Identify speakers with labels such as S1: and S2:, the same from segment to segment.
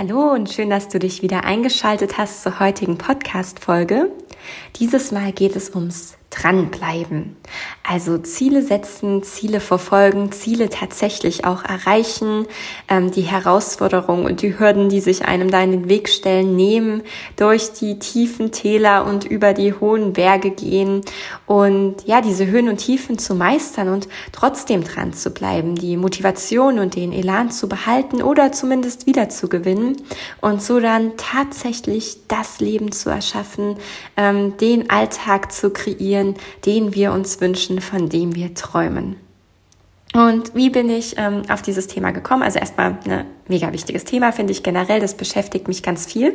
S1: Hallo und schön, dass du dich wieder eingeschaltet hast zur heutigen Podcast-Folge. Dieses Mal geht es ums dranbleiben. Also Ziele setzen, Ziele verfolgen, Ziele tatsächlich auch erreichen, ähm, die Herausforderungen und die Hürden, die sich einem da in den Weg stellen, nehmen, durch die tiefen Täler und über die hohen Berge gehen und ja, diese Höhen und Tiefen zu meistern und trotzdem dran zu bleiben, die Motivation und den Elan zu behalten oder zumindest wieder zu gewinnen und so dann tatsächlich das Leben zu erschaffen, ähm, den Alltag zu kreieren, den wir uns wünschen, von dem wir träumen. Und wie bin ich ähm, auf dieses Thema gekommen? Also erstmal eine mega wichtiges Thema, finde ich generell. Das beschäftigt mich ganz viel.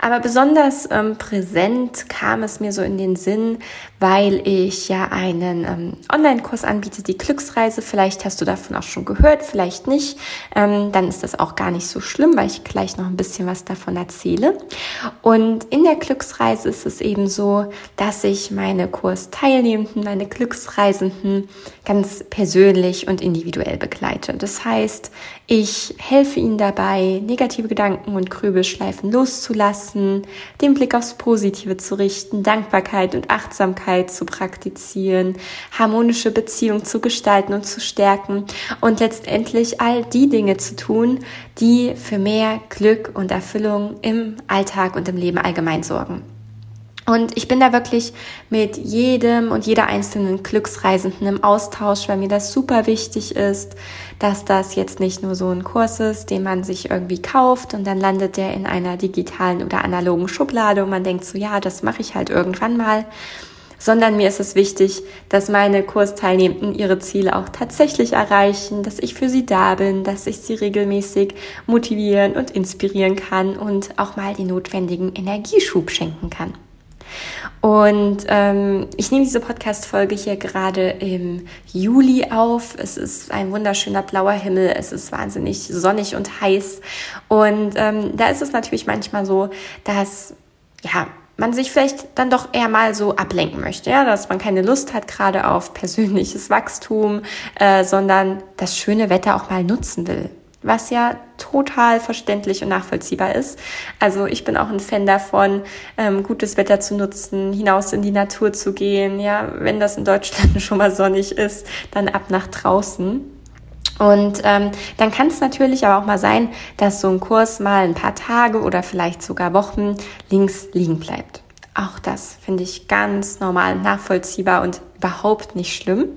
S1: Aber besonders ähm, präsent kam es mir so in den Sinn, weil ich ja einen ähm, Online-Kurs anbiete, die Glücksreise. Vielleicht hast du davon auch schon gehört, vielleicht nicht. Ähm, dann ist das auch gar nicht so schlimm, weil ich gleich noch ein bisschen was davon erzähle. Und in der Glücksreise ist es eben so, dass ich meine Kursteilnehmenden, meine Glücksreisenden ganz persönlich und individuell begleite. Das heißt, ich helfe Ihnen dabei, negative Gedanken und Grübelschleifen loszulassen, den Blick aufs Positive zu richten, Dankbarkeit und Achtsamkeit zu praktizieren, harmonische Beziehungen zu gestalten und zu stärken und letztendlich all die Dinge zu tun, die für mehr Glück und Erfüllung im Alltag und im Leben allgemein sorgen. Und ich bin da wirklich mit jedem und jeder einzelnen Glücksreisenden im Austausch, weil mir das super wichtig ist, dass das jetzt nicht nur so ein Kurs ist, den man sich irgendwie kauft und dann landet der in einer digitalen oder analogen Schublade und man denkt so, ja, das mache ich halt irgendwann mal, sondern mir ist es wichtig, dass meine Kursteilnehmenden ihre Ziele auch tatsächlich erreichen, dass ich für sie da bin, dass ich sie regelmäßig motivieren und inspirieren kann und auch mal den notwendigen Energieschub schenken kann. Und ähm, ich nehme diese Podcast-Folge hier gerade im Juli auf. Es ist ein wunderschöner blauer Himmel. Es ist wahnsinnig sonnig und heiß. Und ähm, da ist es natürlich manchmal so, dass ja man sich vielleicht dann doch eher mal so ablenken möchte, ja, dass man keine Lust hat gerade auf persönliches Wachstum, äh, sondern das schöne Wetter auch mal nutzen will was ja total verständlich und nachvollziehbar ist. Also ich bin auch ein Fan davon, ähm, gutes Wetter zu nutzen, hinaus in die Natur zu gehen. Ja, wenn das in Deutschland schon mal sonnig ist, dann ab nach draußen. Und ähm, dann kann es natürlich aber auch mal sein, dass so ein Kurs mal ein paar Tage oder vielleicht sogar Wochen links liegen bleibt. Auch das finde ich ganz normal nachvollziehbar und überhaupt nicht schlimm.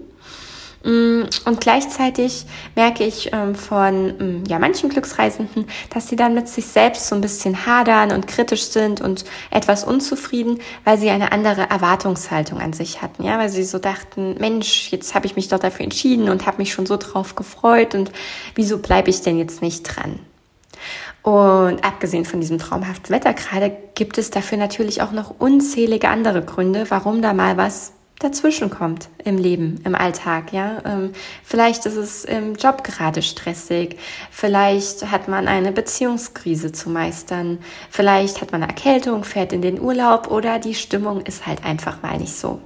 S1: Mm, und gleichzeitig merke ich ähm, von mm, ja, manchen Glücksreisenden, dass sie dann mit sich selbst so ein bisschen hadern und kritisch sind und etwas unzufrieden, weil sie eine andere Erwartungshaltung an sich hatten. Ja, weil sie so dachten, Mensch, jetzt habe ich mich doch dafür entschieden und habe mich schon so drauf gefreut und wieso bleibe ich denn jetzt nicht dran? Und abgesehen von diesem traumhaften Wetter gerade gibt es dafür natürlich auch noch unzählige andere Gründe, warum da mal was dazwischen kommt im Leben, im Alltag, ja. Ähm, vielleicht ist es im Job gerade stressig, vielleicht hat man eine Beziehungskrise zu meistern, vielleicht hat man eine Erkältung, fährt in den Urlaub oder die Stimmung ist halt einfach mal nicht so.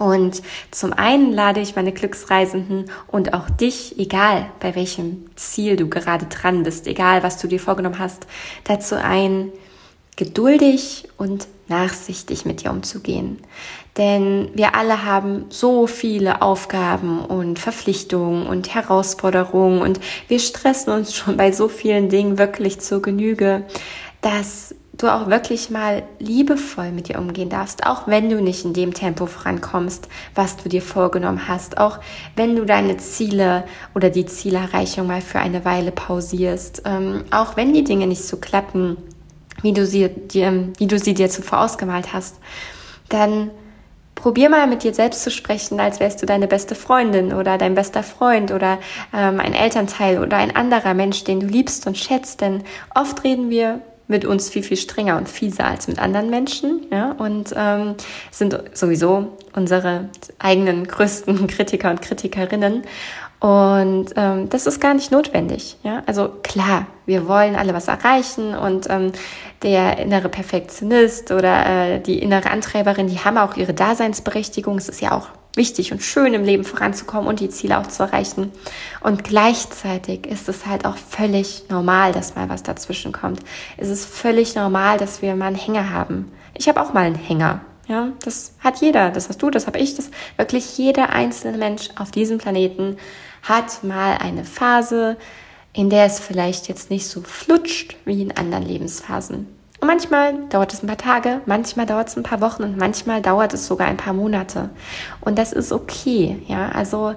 S1: Und zum einen lade ich meine Glücksreisenden und auch dich, egal bei welchem Ziel du gerade dran bist, egal was du dir vorgenommen hast, dazu ein, geduldig und nachsichtig mit dir umzugehen. Denn wir alle haben so viele Aufgaben und Verpflichtungen und Herausforderungen und wir stressen uns schon bei so vielen Dingen wirklich zur Genüge, dass du auch wirklich mal liebevoll mit dir umgehen darfst, auch wenn du nicht in dem Tempo vorankommst, was du dir vorgenommen hast, auch wenn du deine Ziele oder die Zielerreichung mal für eine Weile pausierst, ähm, auch wenn die Dinge nicht so klappen, wie du sie dir, wie du sie dir zuvor ausgemalt hast, dann probier mal mit dir selbst zu sprechen, als wärst du deine beste Freundin oder dein bester Freund oder ähm, ein Elternteil oder ein anderer Mensch, den du liebst und schätzt. Denn oft reden wir mit uns viel, viel strenger und fieser als mit anderen Menschen. Ja? Und ähm, sind sowieso unsere eigenen größten Kritiker und Kritikerinnen. Und ähm, das ist gar nicht notwendig. Ja? Also klar, wir wollen alle was erreichen und ähm, der innere Perfektionist oder äh, die innere Antreiberin, die haben auch ihre Daseinsberechtigung. Es ist ja auch wichtig und schön im Leben voranzukommen und die Ziele auch zu erreichen. Und gleichzeitig ist es halt auch völlig normal, dass mal was dazwischen kommt. Es ist völlig normal, dass wir mal einen Hänger haben. Ich habe auch mal einen Hänger. Ja, das hat jeder, das hast du, das habe ich, das wirklich jeder einzelne Mensch auf diesem Planeten hat mal eine Phase, in der es vielleicht jetzt nicht so flutscht wie in anderen Lebensphasen. Und manchmal dauert es ein paar Tage, manchmal dauert es ein paar Wochen und manchmal dauert es sogar ein paar Monate. Und das ist okay. Ja, also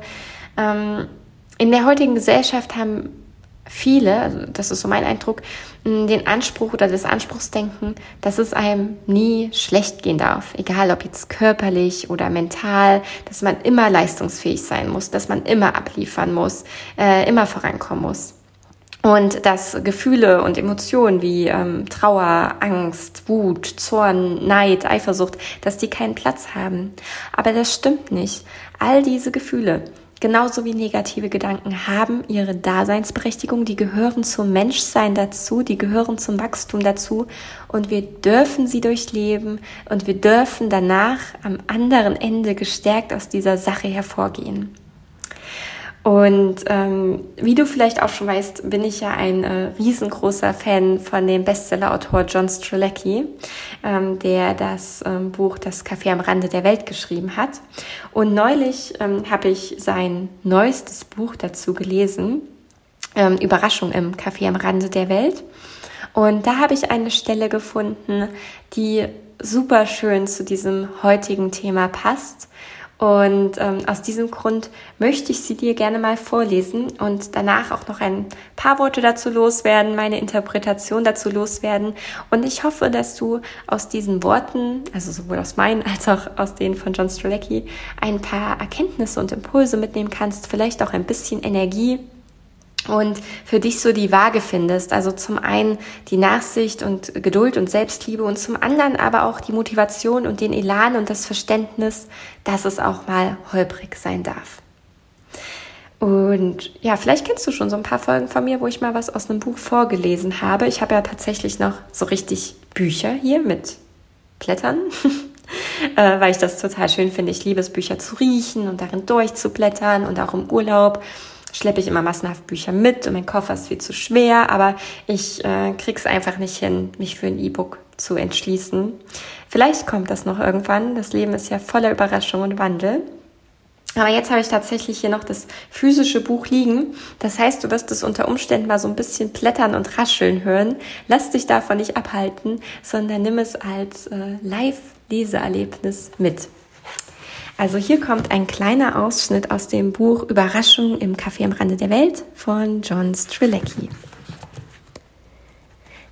S1: ähm, in der heutigen Gesellschaft haben viele, also das ist so mein Eindruck, den Anspruch oder das Anspruchsdenken, dass es einem nie schlecht gehen darf, egal ob jetzt körperlich oder mental, dass man immer leistungsfähig sein muss, dass man immer abliefern muss, äh, immer vorankommen muss. Und dass Gefühle und Emotionen wie ähm, Trauer, Angst, Wut, Zorn, Neid, Eifersucht, dass die keinen Platz haben. Aber das stimmt nicht. All diese Gefühle, genauso wie negative Gedanken haben ihre Daseinsberechtigung, die gehören zum Menschsein dazu, die gehören zum Wachstum dazu und wir dürfen sie durchleben und wir dürfen danach am anderen Ende gestärkt aus dieser Sache hervorgehen. Und ähm, wie du vielleicht auch schon weißt, bin ich ja ein äh, riesengroßer Fan von dem Bestsellerautor John Strzelecki, ähm, der das ähm, Buch Das Café am Rande der Welt geschrieben hat. Und neulich ähm, habe ich sein neuestes Buch dazu gelesen, ähm, Überraschung im Café am Rande der Welt. Und da habe ich eine Stelle gefunden, die super schön zu diesem heutigen Thema passt und ähm, aus diesem Grund möchte ich sie dir gerne mal vorlesen und danach auch noch ein paar Worte dazu loswerden, meine Interpretation dazu loswerden. Und ich hoffe, dass du aus diesen Worten, also sowohl aus meinen als auch aus denen von John Strzelecki, ein paar Erkenntnisse und Impulse mitnehmen kannst, vielleicht auch ein bisschen Energie und für dich so die Waage findest. Also zum einen die Nachsicht und Geduld und Selbstliebe und zum anderen aber auch die Motivation und den Elan und das Verständnis, dass es auch mal holprig sein darf. Und ja, vielleicht kennst du schon so ein paar Folgen von mir, wo ich mal was aus einem Buch vorgelesen habe. Ich habe ja tatsächlich noch so richtig Bücher hier mit Blättern, äh, weil ich das total schön finde. Ich liebe es, Bücher zu riechen und darin durchzublättern und auch im Urlaub schleppe ich immer massenhaft Bücher mit und mein Koffer ist viel zu schwer, aber ich äh, krieg's einfach nicht hin, mich für ein E-Book zu entschließen. Vielleicht kommt das noch irgendwann. Das Leben ist ja voller Überraschung und Wandel. Aber jetzt habe ich tatsächlich hier noch das physische Buch liegen. Das heißt, du wirst es unter Umständen mal so ein bisschen plättern und rascheln hören. Lass dich davon nicht abhalten, sondern nimm es als äh, Live-Leseerlebnis mit. Also hier kommt ein kleiner Ausschnitt aus dem Buch Überraschung im Café am Rande der Welt von John Strilecki.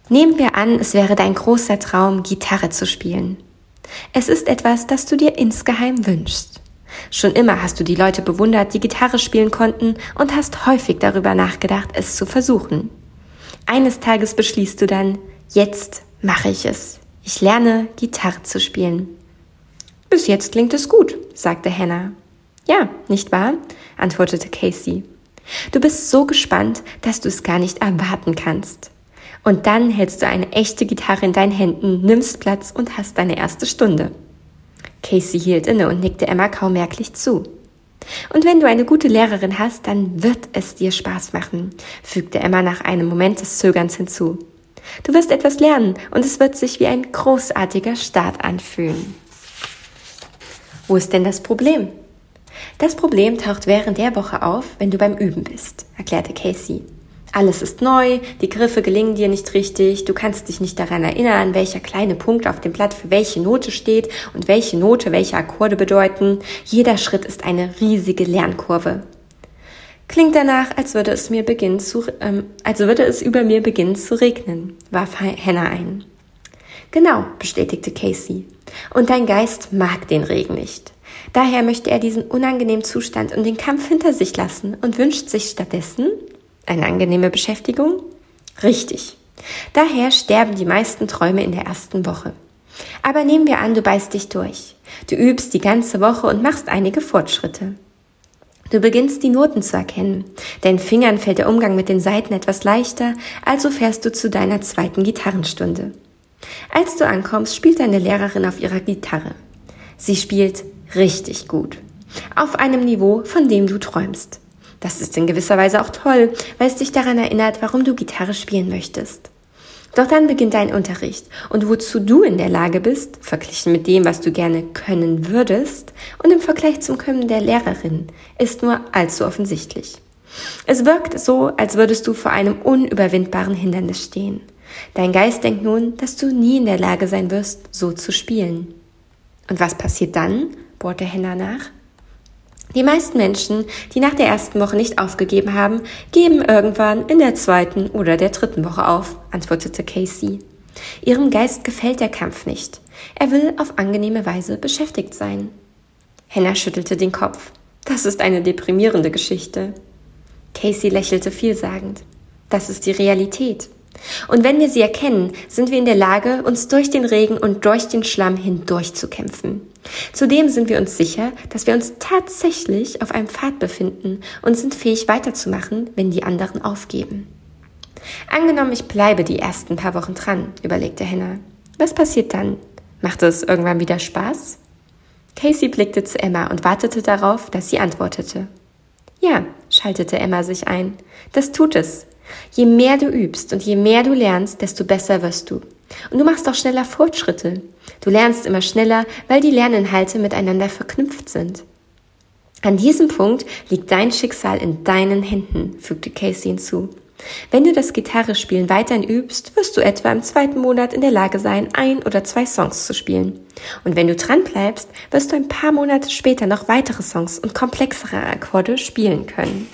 S1: Nehmen wir an, es wäre dein großer Traum, Gitarre zu spielen. Es ist etwas, das du dir insgeheim wünschst. Schon immer hast du die Leute bewundert, die Gitarre spielen konnten und hast häufig darüber nachgedacht, es zu versuchen. Eines Tages beschließt du dann, jetzt mache ich es. Ich lerne Gitarre zu spielen. Bis jetzt klingt es gut, sagte Hannah. Ja, nicht wahr? antwortete Casey. Du bist so gespannt, dass du es gar nicht erwarten kannst. Und dann hältst du eine echte Gitarre in deinen Händen, nimmst Platz und hast deine erste Stunde. Casey hielt inne und nickte Emma kaum merklich zu. Und wenn du eine gute Lehrerin hast, dann wird es dir Spaß machen, fügte Emma nach einem Moment des Zögerns hinzu. Du wirst etwas lernen und es wird sich wie ein großartiger Start anfühlen. Wo ist denn das Problem? Das Problem taucht während der Woche auf, wenn du beim Üben bist, erklärte Casey. Alles ist neu, die Griffe gelingen dir nicht richtig, du kannst dich nicht daran erinnern, welcher kleine Punkt auf dem Blatt für welche Note steht und welche Note welche Akkorde bedeuten. Jeder Schritt ist eine riesige Lernkurve. Klingt danach, als würde es mir beginnen zu, ähm, als würde es über mir beginnen zu regnen, warf Hannah ein. Genau, bestätigte Casey. Und dein Geist mag den Regen nicht. Daher möchte er diesen unangenehmen Zustand und den Kampf hinter sich lassen und wünscht sich stattdessen eine angenehme Beschäftigung? Richtig. Daher sterben die meisten Träume in der ersten Woche. Aber nehmen wir an, du beißt dich durch. Du übst die ganze Woche und machst einige Fortschritte. Du beginnst die Noten zu erkennen. Deinen Fingern fällt der Umgang mit den Saiten etwas leichter, also fährst du zu deiner zweiten Gitarrenstunde. Als du ankommst, spielt deine Lehrerin auf ihrer Gitarre. Sie spielt richtig gut. Auf einem Niveau, von dem du träumst. Das ist in gewisser Weise auch toll, weil es dich daran erinnert, warum du Gitarre spielen möchtest. Doch dann beginnt dein Unterricht und wozu du in der Lage bist, verglichen mit dem, was du gerne können würdest und im Vergleich zum Können der Lehrerin, ist nur allzu offensichtlich. Es wirkt so, als würdest du vor einem unüberwindbaren Hindernis stehen. Dein Geist denkt nun, dass du nie in der Lage sein wirst, so zu spielen. Und was passiert dann? bohrte Henna nach. Die meisten Menschen, die nach der ersten Woche nicht aufgegeben haben, geben irgendwann in der zweiten oder der dritten Woche auf, antwortete Casey. Ihrem Geist gefällt der Kampf nicht. Er will auf angenehme Weise beschäftigt sein. Henna schüttelte den Kopf. Das ist eine deprimierende Geschichte. Casey lächelte vielsagend. Das ist die Realität. Und wenn wir sie erkennen, sind wir in der Lage, uns durch den Regen und durch den Schlamm hindurch zu kämpfen. Zudem sind wir uns sicher, dass wir uns tatsächlich auf einem Pfad befinden und sind fähig weiterzumachen, wenn die anderen aufgeben. Angenommen, ich bleibe die ersten paar Wochen dran, überlegte Hannah. Was passiert dann? Macht es irgendwann wieder Spaß? Casey blickte zu Emma und wartete darauf, dass sie antwortete. Ja, schaltete Emma sich ein. Das tut es. Je mehr du übst und je mehr du lernst, desto besser wirst du. Und du machst auch schneller Fortschritte. Du lernst immer schneller, weil die Lerninhalte miteinander verknüpft sind. An diesem Punkt liegt dein Schicksal in deinen Händen, fügte Casey hinzu. Wenn du das Gitarrespielen weiterhin übst, wirst du etwa im zweiten Monat in der Lage sein, ein oder zwei Songs zu spielen. Und wenn du dran bleibst, wirst du ein paar Monate später noch weitere Songs und komplexere Akkorde spielen können.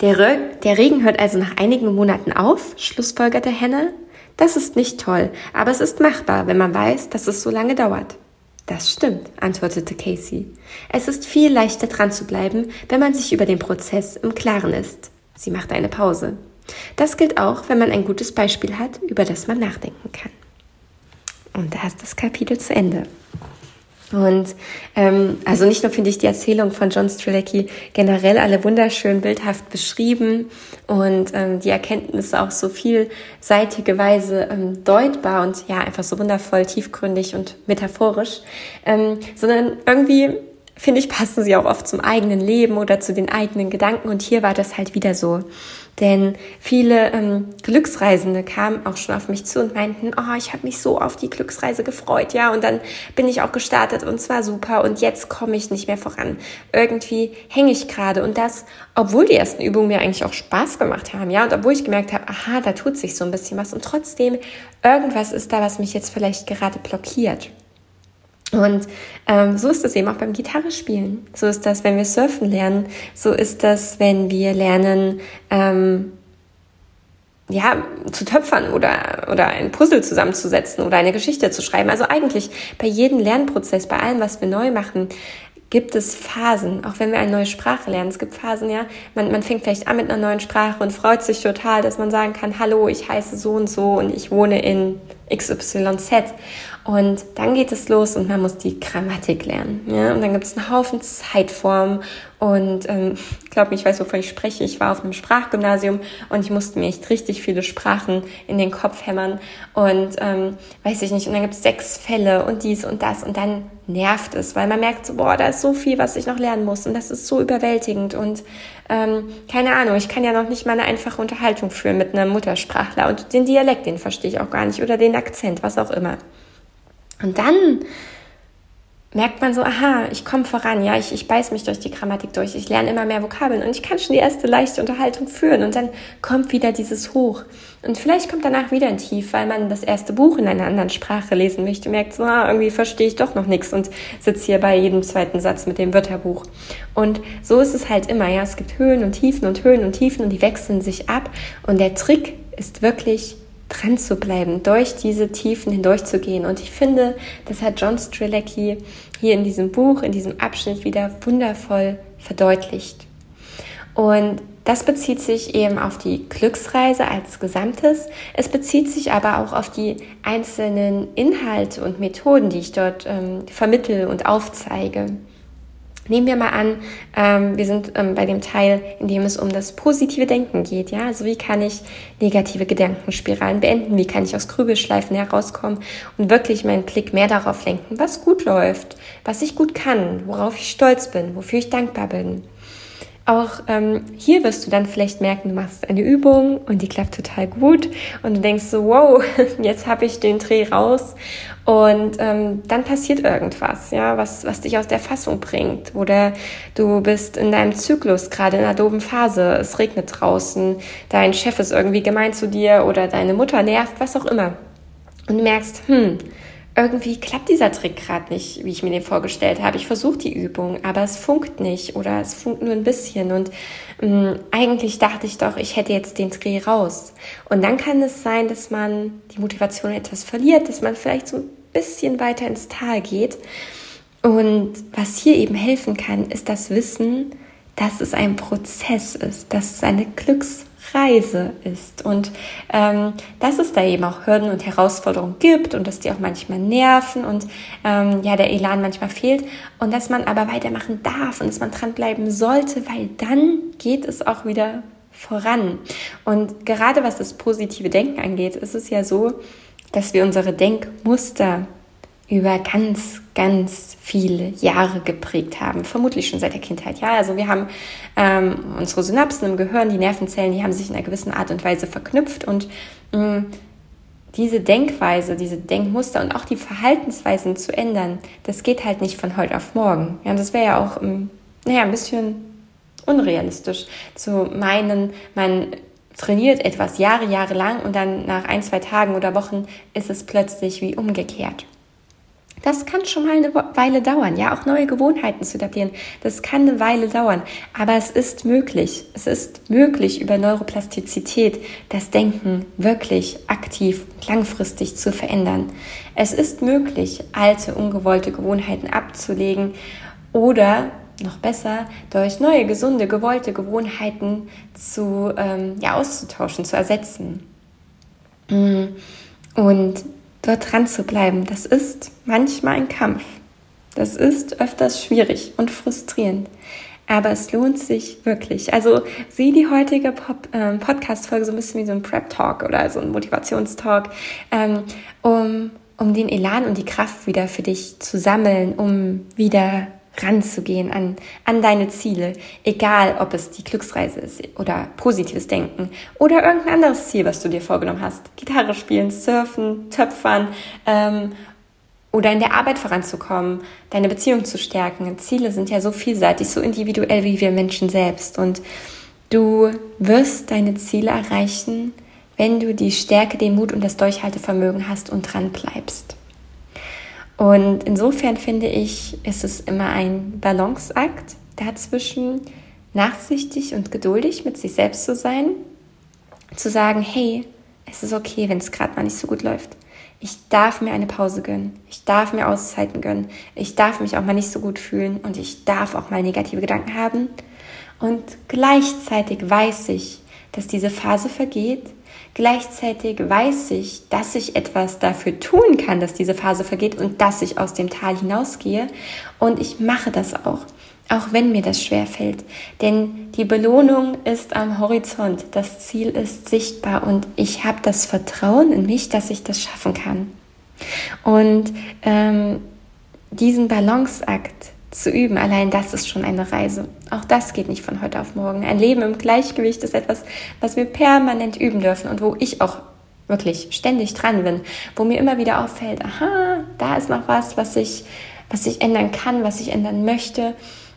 S1: Der, Re der Regen hört also nach einigen Monaten auf, schlussfolgerte Henne. Das ist nicht toll, aber es ist machbar, wenn man weiß, dass es so lange dauert. Das stimmt, antwortete Casey. Es ist viel leichter dran zu bleiben, wenn man sich über den Prozess im Klaren ist. Sie machte eine Pause. Das gilt auch, wenn man ein gutes Beispiel hat, über das man nachdenken kann. Und da ist das Kapitel zu Ende. Und ähm, also nicht nur finde ich die Erzählung von John Strelacki generell alle wunderschön bildhaft beschrieben und ähm, die Erkenntnisse auch so vielseitige Weise ähm, deutbar und ja einfach so wundervoll tiefgründig und metaphorisch, ähm, sondern irgendwie finde ich passen sie auch oft zum eigenen Leben oder zu den eigenen Gedanken und hier war das halt wieder so. Denn viele ähm, Glücksreisende kamen auch schon auf mich zu und meinten, oh, ich habe mich so auf die Glücksreise gefreut, ja, und dann bin ich auch gestartet und zwar super und jetzt komme ich nicht mehr voran. Irgendwie hänge ich gerade und das, obwohl die ersten Übungen mir eigentlich auch Spaß gemacht haben, ja, und obwohl ich gemerkt habe, aha, da tut sich so ein bisschen was und trotzdem irgendwas ist da, was mich jetzt vielleicht gerade blockiert. Und ähm, so ist es eben auch beim Gitarrespielen. So ist das, wenn wir surfen lernen. So ist das, wenn wir lernen, ähm, ja, zu töpfern oder, oder ein Puzzle zusammenzusetzen oder eine Geschichte zu schreiben. Also eigentlich bei jedem Lernprozess, bei allem, was wir neu machen, gibt es Phasen, auch wenn wir eine neue Sprache lernen. Es gibt Phasen, ja, man, man fängt vielleicht an mit einer neuen Sprache und freut sich total, dass man sagen kann, hallo, ich heiße so und so und ich wohne in XYZ. Und dann geht es los und man muss die Grammatik lernen. Ja? Und dann gibt es einen Haufen Zeitformen. Und ähm, ich glaube, ich weiß, wovon ich spreche. Ich war auf einem Sprachgymnasium und ich musste mir echt richtig viele Sprachen in den Kopf hämmern. Und ähm, weiß ich nicht. Und dann gibt es sechs Fälle und dies und das. Und dann nervt es, weil man merkt so, boah, da ist so viel, was ich noch lernen muss. Und das ist so überwältigend. Und ähm, keine Ahnung, ich kann ja noch nicht mal eine einfache Unterhaltung führen mit einem Muttersprachler. Und den Dialekt, den verstehe ich auch gar nicht. Oder den Akzent, was auch immer. Und dann merkt man so, aha, ich komme voran, ja, ich, ich beiß mich durch die Grammatik durch, ich lerne immer mehr Vokabeln und ich kann schon die erste leichte Unterhaltung führen und dann kommt wieder dieses Hoch. Und vielleicht kommt danach wieder ein Tief, weil man das erste Buch in einer anderen Sprache lesen möchte, merkt so, ah, irgendwie verstehe ich doch noch nichts und sitze hier bei jedem zweiten Satz mit dem Wörterbuch. Und so ist es halt immer, ja, es gibt Höhen und Tiefen und Höhen und Tiefen und die wechseln sich ab und der Trick ist wirklich dran zu bleiben, durch diese Tiefen hindurchzugehen. Und ich finde, das hat John Strelacki hier in diesem Buch, in diesem Abschnitt wieder wundervoll verdeutlicht. Und das bezieht sich eben auf die Glücksreise als Gesamtes. Es bezieht sich aber auch auf die einzelnen Inhalte und Methoden, die ich dort ähm, vermittel und aufzeige. Nehmen wir mal an, ähm, wir sind ähm, bei dem Teil, in dem es um das positive Denken geht. Ja, also wie kann ich negative Gedankenspiralen beenden? Wie kann ich aus Grübelschleifen herauskommen und wirklich meinen Blick mehr darauf lenken, was gut läuft, was ich gut kann, worauf ich stolz bin, wofür ich dankbar bin. Auch ähm, hier wirst du dann vielleicht merken, du machst eine Übung und die klappt total gut und du denkst so, wow, jetzt habe ich den Dreh raus und ähm, dann passiert irgendwas, ja, was, was dich aus der Fassung bringt oder du bist in deinem Zyklus gerade in einer doofen Phase, es regnet draußen, dein Chef ist irgendwie gemein zu dir oder deine Mutter nervt, was auch immer. Und du merkst, hm, irgendwie klappt dieser Trick gerade nicht, wie ich mir den vorgestellt habe. Ich versuche die Übung, aber es funkt nicht oder es funkt nur ein bisschen. Und ähm, eigentlich dachte ich doch, ich hätte jetzt den Dreh raus. Und dann kann es sein, dass man die Motivation etwas verliert, dass man vielleicht so ein bisschen weiter ins Tal geht. Und was hier eben helfen kann, ist das Wissen, dass es ein Prozess ist, dass es eine Glücks Reise ist und ähm, dass es da eben auch Hürden und Herausforderungen gibt und dass die auch manchmal nerven und ähm, ja der Elan manchmal fehlt und dass man aber weitermachen darf und dass man dranbleiben sollte, weil dann geht es auch wieder voran. Und gerade was das positive Denken angeht, ist es ja so, dass wir unsere Denkmuster über ganz, ganz viele Jahre geprägt haben, vermutlich schon seit der Kindheit. Ja, also wir haben ähm, unsere Synapsen im Gehirn, die Nervenzellen, die haben sich in einer gewissen Art und Weise verknüpft und mh, mm, diese Denkweise, diese Denkmuster und auch die Verhaltensweisen zu ändern, das geht halt nicht von heute auf morgen. Ja, das wäre ja auch, ähm, naja, ein bisschen unrealistisch zu meinen, man trainiert etwas Jahre, Jahre lang und dann nach ein, zwei Tagen oder Wochen ist es plötzlich wie umgekehrt. Das kann schon mal eine Weile dauern, ja, auch neue Gewohnheiten zu etablieren. Das kann eine Weile dauern, aber es ist möglich. Es ist möglich, über Neuroplastizität das Denken wirklich aktiv und langfristig zu verändern. Es ist möglich, alte, ungewollte Gewohnheiten abzulegen oder noch besser, durch neue, gesunde, gewollte Gewohnheiten zu, ähm, ja, auszutauschen, zu ersetzen. Mm. Und dort dran zu bleiben, das ist manchmal ein Kampf. Das ist öfters schwierig und frustrierend. Aber es lohnt sich wirklich. Also sieh die heutige äh, Podcast-Folge so ein bisschen wie so ein Prep-Talk oder so ein Motivationstalk, ähm, um, um den Elan und die Kraft wieder für dich zu sammeln, um wieder ranzugehen an, an deine Ziele, egal ob es die Glücksreise ist oder positives Denken oder irgendein anderes Ziel, was du dir vorgenommen hast. Gitarre spielen, surfen, töpfern ähm, oder in der Arbeit voranzukommen, deine Beziehung zu stärken. Ziele sind ja so vielseitig, so individuell wie wir Menschen selbst und du wirst deine Ziele erreichen, wenn du die Stärke, den Mut und das Durchhaltevermögen hast und dran bleibst. Und insofern finde ich, ist es immer ein Balanceakt dazwischen, nachsichtig und geduldig mit sich selbst zu sein, zu sagen, hey, es ist okay, wenn es gerade mal nicht so gut läuft. Ich darf mir eine Pause gönnen. Ich darf mir Auszeiten gönnen. Ich darf mich auch mal nicht so gut fühlen und ich darf auch mal negative Gedanken haben. Und gleichzeitig weiß ich, dass diese Phase vergeht Gleichzeitig weiß ich, dass ich etwas dafür tun kann, dass diese Phase vergeht und dass ich aus dem Tal hinausgehe. Und ich mache das auch, auch wenn mir das schwer fällt. Denn die Belohnung ist am Horizont, das Ziel ist sichtbar und ich habe das Vertrauen in mich, dass ich das schaffen kann. Und ähm, diesen Balanceakt zu üben. Allein das ist schon eine Reise. Auch das geht nicht von heute auf morgen. Ein Leben im Gleichgewicht ist etwas, was wir permanent üben dürfen und wo ich auch wirklich ständig dran bin, wo mir immer wieder auffällt, aha, da ist noch was, was ich, was ich ändern kann, was ich ändern möchte.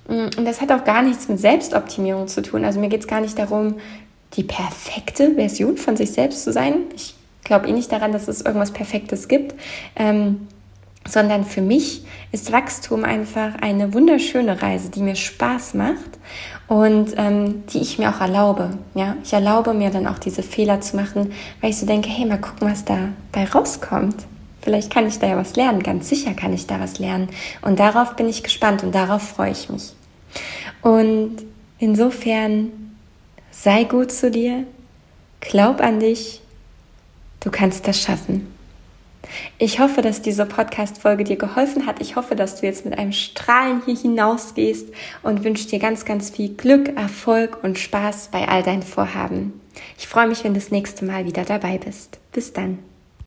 S1: Und das hat auch gar nichts mit Selbstoptimierung zu tun. Also mir geht es gar nicht darum, die perfekte Version von sich selbst zu sein. Ich glaube eh nicht daran, dass es irgendwas Perfektes gibt. Ähm, sondern für mich ist Wachstum einfach eine wunderschöne Reise, die mir Spaß macht und ähm, die ich mir auch erlaube. Ja, ich erlaube mir dann auch diese Fehler zu machen, weil ich so denke, hey, mal gucken, was dabei rauskommt. Vielleicht kann ich da ja was lernen, ganz sicher kann ich da was lernen. Und darauf bin ich gespannt und darauf freue ich mich. Und insofern sei gut zu dir, glaub an dich, du kannst das schaffen. Ich hoffe, dass diese Podcast-Folge dir geholfen hat. Ich hoffe, dass du jetzt mit einem Strahlen hier hinausgehst und wünsche dir ganz, ganz viel Glück, Erfolg und Spaß bei all deinen Vorhaben. Ich freue mich, wenn du das nächste Mal wieder dabei bist. Bis dann.